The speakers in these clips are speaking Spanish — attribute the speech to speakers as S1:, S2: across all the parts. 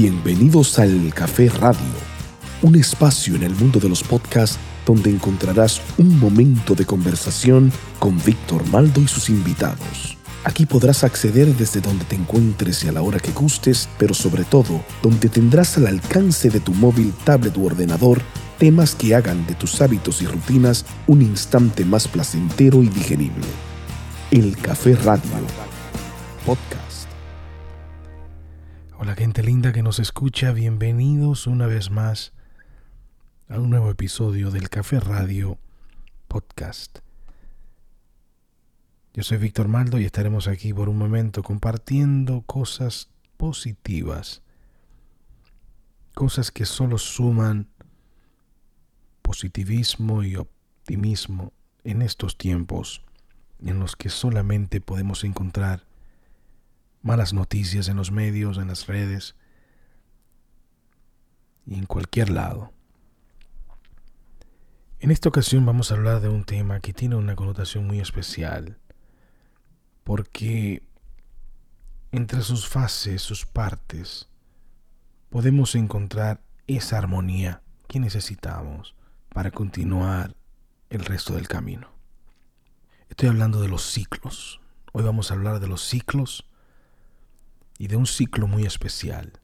S1: Bienvenidos al Café Radio, un espacio en el mundo de los podcasts donde encontrarás un momento de conversación con Víctor Maldo y sus invitados. Aquí podrás acceder desde donde te encuentres y a la hora que gustes, pero sobre todo donde tendrás al alcance de tu móvil, tablet u ordenador temas que hagan de tus hábitos y rutinas un instante más placentero y digerible. El Café Radio Podcast.
S2: Hola gente linda que nos escucha, bienvenidos una vez más a un nuevo episodio del Café Radio Podcast. Yo soy Víctor Maldo y estaremos aquí por un momento compartiendo cosas positivas, cosas que solo suman positivismo y optimismo en estos tiempos en los que solamente podemos encontrar malas noticias en los medios, en las redes y en cualquier lado. En esta ocasión vamos a hablar de un tema que tiene una connotación muy especial, porque entre sus fases, sus partes, podemos encontrar esa armonía que necesitamos para continuar el resto del camino. Estoy hablando de los ciclos. Hoy vamos a hablar de los ciclos y de un ciclo muy especial.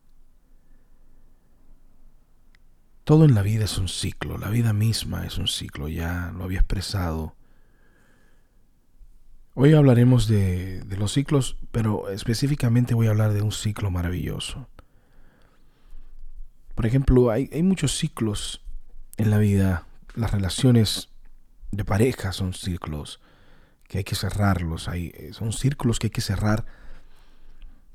S2: Todo en la vida es un ciclo, la vida misma es un ciclo, ya lo había expresado. Hoy hablaremos de, los ciclos, pero específicamente voy a hablar de un ciclo maravilloso. Por ejemplo, hay, muchos ciclos en la vida. Las relaciones de pareja son ciclos que hay que cerrarlos. Hay, son círculos que hay que cerrar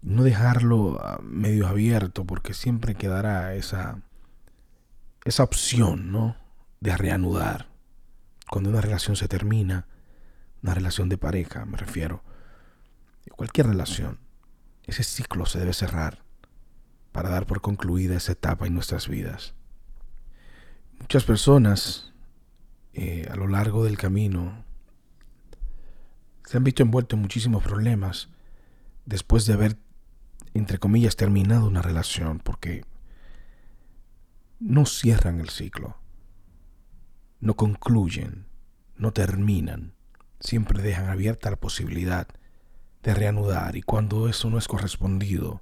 S2: no dejarlo ah, medio abierto porque siempre quedará esa, esa opción, ¿no? De reanudar. Cuando una relación se termina, una relación de pareja, me refiero, cualquier relación, ese ciclo se debe cerrar para dar por concluida esa etapa en nuestras vidas. Muchas personas eh, a lo largo del camino se han visto envueltos en muchísimos problemas después de haber entre comillas, terminado una relación porque no cierran el ciclo, no concluyen, no terminan, siempre dejan abierta la posibilidad de reanudar y cuando eso no es correspondido,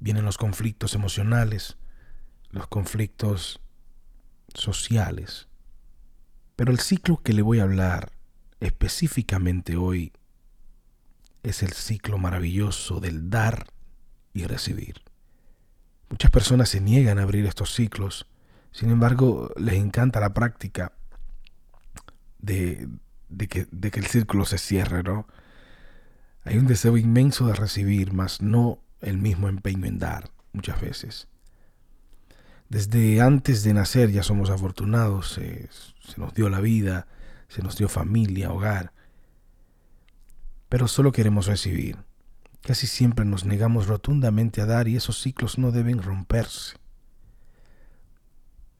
S2: vienen los conflictos emocionales, los conflictos sociales. Pero el ciclo que le voy a hablar específicamente hoy es el ciclo maravilloso del dar y recibir. Muchas personas se niegan a abrir estos ciclos, sin embargo les encanta la práctica de, que, el círculo se cierre, ¿no? Hay un deseo inmenso de recibir, mas no el mismo empeño en dar, muchas veces. Desde antes de nacer ya somos afortunados, se nos dio la vida, se nos dio familia, hogar, pero solo queremos recibir. Casi siempre nos negamos rotundamente a dar y esos ciclos no deben romperse.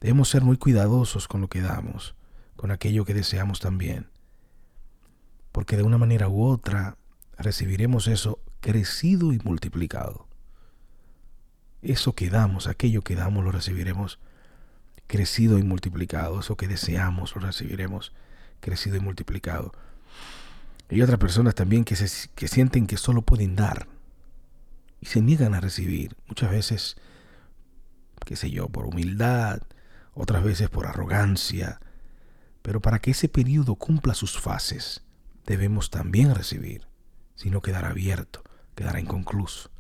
S2: Debemos ser muy cuidadosos con lo que damos, con aquello que deseamos también, porque de una manera u otra recibiremos eso crecido y multiplicado. Eso que damos, aquello que damos, lo recibiremos crecido y multiplicado. Eso que deseamos, lo recibiremos crecido y multiplicado. Hay otras personas también que, se, que sienten que solo pueden dar y se niegan a recibir. Muchas veces, qué sé yo, por humildad, otras veces por arrogancia. Pero para que ese periodo cumpla sus fases, debemos también recibir. Si no, quedará abierto, quedará inconcluso.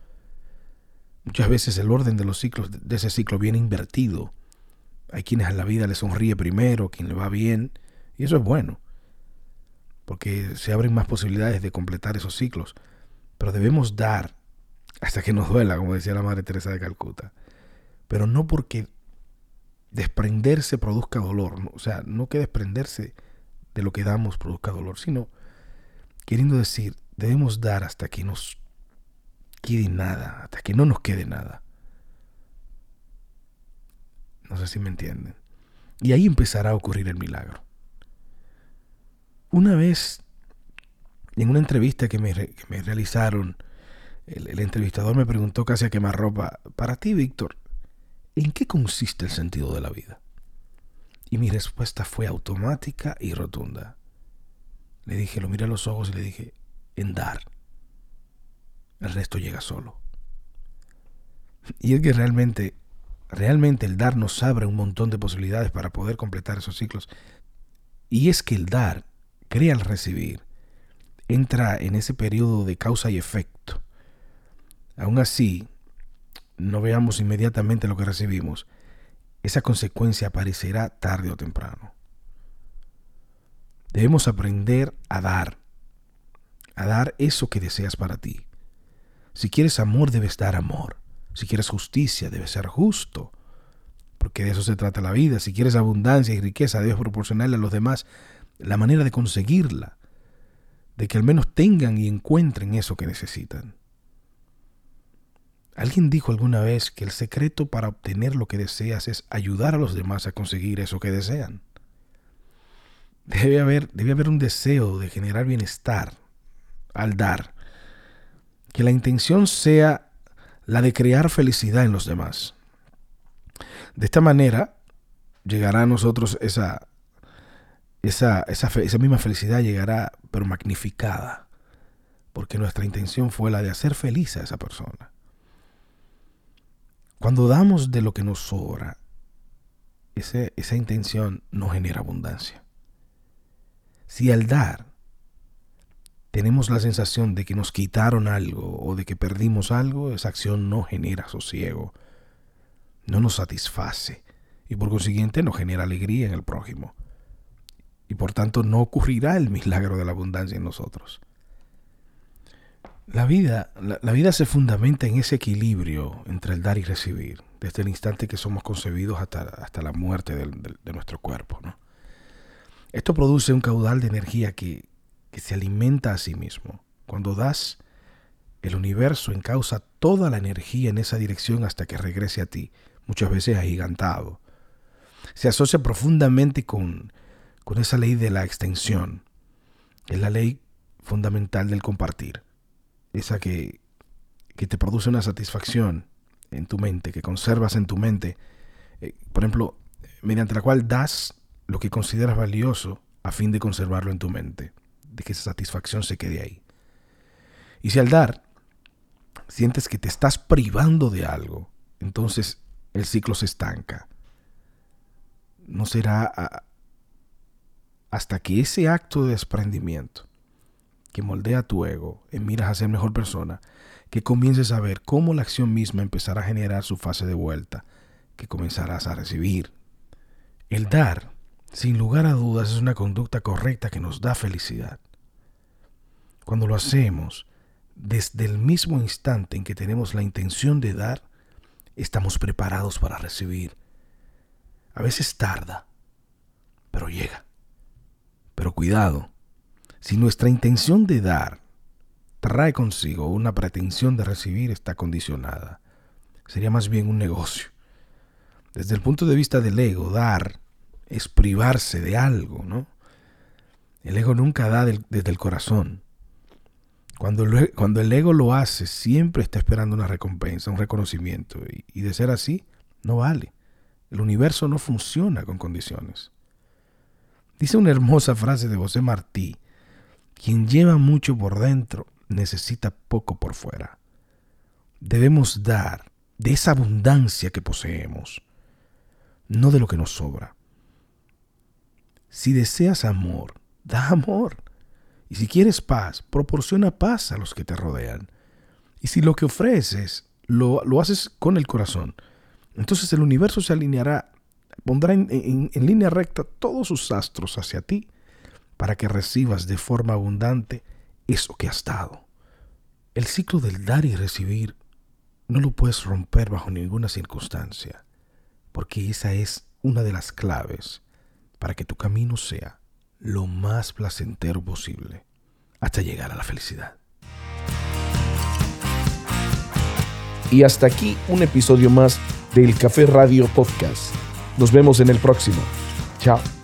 S2: Muchas veces el orden de los ciclos de ese ciclo viene invertido. Hay quienes a la vida le sonríe primero, quien le va bien, y eso es bueno porque se abren más posibilidades de completar esos ciclos. Pero debemos dar hasta que nos duela, como decía la Madre Teresa de Calcuta. Pero no porque desprenderse produzca dolor, o sea, no que desprenderse de lo que damos produzca dolor, sino queriendo decir, debemos dar hasta que nos quede nada, hasta que no nos quede nada. No sé si me entienden. Y ahí empezará a ocurrir el milagro. Una vez, en una entrevista que me, realizaron el, entrevistador me preguntó casi a quemarropa, para ti, Víctor, ¿en qué consiste el sentido de la vida? Y mi respuesta fue automática y rotunda. Le dije, lo miré a los ojos y le dije, en dar. El resto llega solo. Y es que realmente, realmente el dar nos abre un montón de posibilidades para poder completar esos ciclos. Y es que el dar crea el recibir. Entra en ese periodo de causa y efecto. Aún así, no veamos inmediatamente lo que recibimos. Esa consecuencia aparecerá tarde o temprano. Debemos aprender a dar, a dar eso que deseas para ti. Si quieres amor, debes dar amor. Si quieres justicia, debes ser justo, porque de eso se trata la vida. Si quieres abundancia y riqueza, debes proporcionarle a los demás la manera de conseguirla, de que al menos tengan y encuentren eso que necesitan. Alguien dijo alguna vez que el secreto para obtener lo que deseas es ayudar a los demás a conseguir eso que desean. Debe haber, debe haber un deseo de generar bienestar al dar. Que la intención sea la de crear felicidad en los demás. De esta manera llegará a nosotros esa, esa, esa, misma felicidad, llegará pero magnificada, porque nuestra intención fue la de hacer feliz a esa persona. Cuando damos de lo que nos sobra, esa intención no genera abundancia. Si al dar tenemos la sensación de que nos quitaron algo o de que perdimos algo, esa acción no genera sosiego, no nos satisface y por consiguiente no genera alegría en el prójimo. Y por tanto no ocurrirá el milagro de la abundancia en nosotros. La vida, la, vida se fundamenta en ese equilibrio entre el dar y recibir, desde el instante que somos concebidos hasta, hasta la muerte de nuestro cuerpo. Esto produce un caudal de energía que, que se alimenta a sí mismo. Cuando das, el universo encausa toda la energía en esa dirección hasta que regrese a ti, muchas veces agigantado. Se asocia profundamente con, con esa ley de la extensión, es la ley fundamental del compartir, esa que, que te produce una satisfacción en tu mente, que conservas en tu mente, eh, por ejemplo, mediante la cual das lo que consideras valioso a fin de conservarlo en tu mente de que esa satisfacción se quede ahí. Y si al dar sientes que te estás privando de algo, entonces el ciclo se estanca. No será hasta que ese acto de desprendimiento que moldea tu ego en miras a ser mejor persona, que comiences a ver cómo la acción misma empezará a generar su fase de vuelta, que comenzarás a recibir. El dar sin lugar a dudas es una conducta correcta que nos da felicidad. Cuando lo hacemos, desde el mismo instante en que tenemos la intención de dar, estamos preparados para recibir. A veces tarda, pero llega. Pero cuidado, si nuestra intención de dar trae consigo una pretensión de recibir, está condicionada. Sería más bien un negocio. Desde el punto de vista del ego, dar es privarse de algo, ¿no? El ego nunca da desde el corazón. Cuando, cuando, el ego lo hace, siempre está esperando una recompensa, un reconocimiento. Y de ser así, no vale. El universo no funciona con condiciones. Dice una hermosa frase de José Martí, quien lleva mucho por dentro necesita poco por fuera. Debemos dar de esa abundancia que poseemos, no de lo que nos sobra. Si deseas amor, da amor. Y si quieres paz, proporciona paz a los que te rodean. Y si lo que ofreces lo, haces con el corazón, entonces el universo se alineará, pondrá en, línea recta todos sus astros hacia ti para que recibas de forma abundante eso que has dado. El ciclo del dar y recibir no lo puedes romper bajo ninguna circunstancia, porque esa es una de las claves para que tu camino sea lo más placentero posible hasta llegar a la felicidad.
S1: Y hasta aquí un episodio más del Café Radio Podcast. Nos vemos en el próximo. Chao.